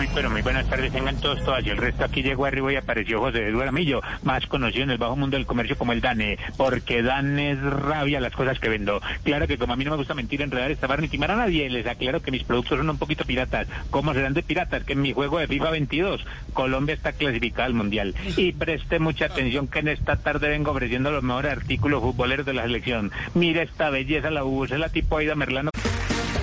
Muy, pero muy buenas tardes, tengan todos, todas. Y el resto aquí llegó arriba y apareció José Eduardo Amillo, más conocido en el bajo mundo del comercio como el Dane, porque Dan es rabia las cosas que vendo. Claro que como a mí no me gusta mentir, enredar, estafar ni timar a nadie, les aclaro que mis productos son un poquito piratas. ¿Cómo serán de piratas? Que en mi juego de FIFA 22, Colombia está clasificada al Mundial. Y preste mucha atención que en esta tarde vengo ofreciendo los mejores artículos futboleros de la selección. Mire esta belleza, la es la tipo Aida Merlano.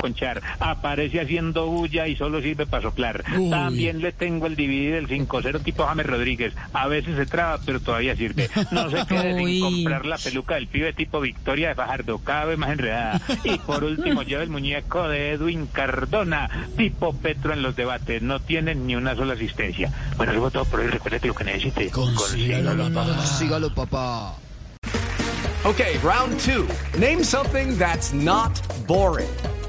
Conchar, aparece haciendo bulla y solo sirve para soplar. También le tengo el DVD del 5-0 tipo James Rodríguez. A veces se traba, pero todavía sirve. No se quede sin Uy. comprar la peluca del pibe tipo Victoria de Fajardo, cada vez más enredada. Y por último, lleva el muñeco de Edwin Cardona, tipo Petro en los debates. No tienen ni una sola asistencia. Bueno, luego todo por hoy. Recuerde que lo que necesite, consígalo, papá. Sígalo, papá. Okay, round two. Name something that's not boring.